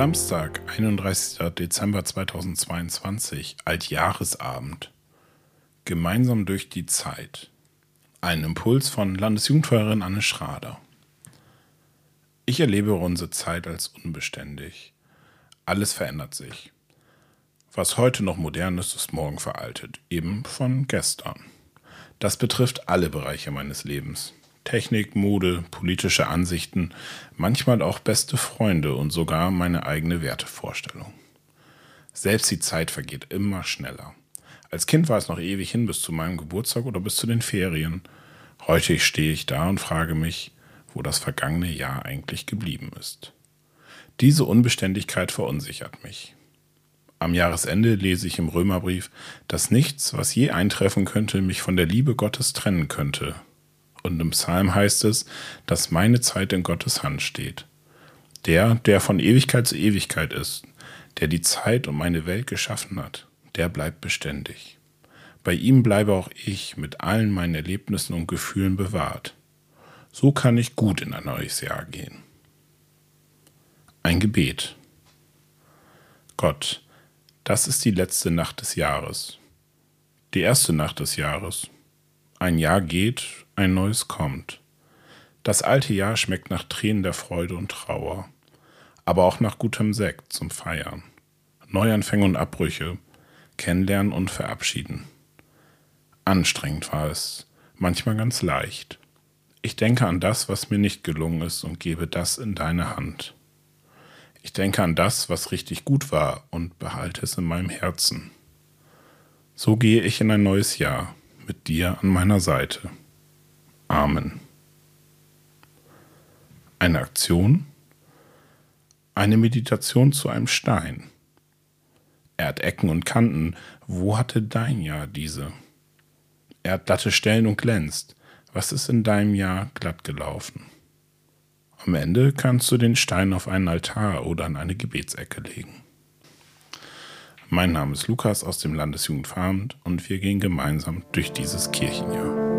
Samstag, 31. Dezember 2022, Altjahresabend. Gemeinsam durch die Zeit. Ein Impuls von Landesjugendfeuerin Anne Schrader. Ich erlebe unsere Zeit als unbeständig. Alles verändert sich. Was heute noch modern ist, ist morgen veraltet, eben von gestern. Das betrifft alle Bereiche meines Lebens. Technik, Mode, politische Ansichten, manchmal auch beste Freunde und sogar meine eigene Wertevorstellung. Selbst die Zeit vergeht immer schneller. Als Kind war es noch ewig hin bis zu meinem Geburtstag oder bis zu den Ferien. Heute stehe ich da und frage mich, wo das vergangene Jahr eigentlich geblieben ist. Diese Unbeständigkeit verunsichert mich. Am Jahresende lese ich im Römerbrief, dass nichts, was je eintreffen könnte, mich von der Liebe Gottes trennen könnte, und im Psalm heißt es, dass meine Zeit in Gottes Hand steht. Der, der von Ewigkeit zu Ewigkeit ist, der die Zeit und meine Welt geschaffen hat, der bleibt beständig. Bei ihm bleibe auch ich mit allen meinen Erlebnissen und Gefühlen bewahrt. So kann ich gut in ein neues Jahr gehen. Ein Gebet. Gott, das ist die letzte Nacht des Jahres. Die erste Nacht des Jahres. Ein Jahr geht, ein neues kommt. Das alte Jahr schmeckt nach Tränen der Freude und Trauer, aber auch nach gutem Sekt zum Feiern. Neuanfänge und Abbrüche, kennenlernen und verabschieden. Anstrengend war es, manchmal ganz leicht. Ich denke an das, was mir nicht gelungen ist und gebe das in deine Hand. Ich denke an das, was richtig gut war und behalte es in meinem Herzen. So gehe ich in ein neues Jahr mit dir an meiner Seite. Amen. Eine Aktion? Eine Meditation zu einem Stein. Er hat Ecken und Kanten. Wo hatte dein Jahr diese? Er hat glatte Stellen und glänzt. Was ist in deinem Jahr glatt gelaufen? Am Ende kannst du den Stein auf einen Altar oder an eine Gebetsecke legen. Mein Name ist Lukas aus dem Landesjugendfarmt und wir gehen gemeinsam durch dieses Kirchenjahr.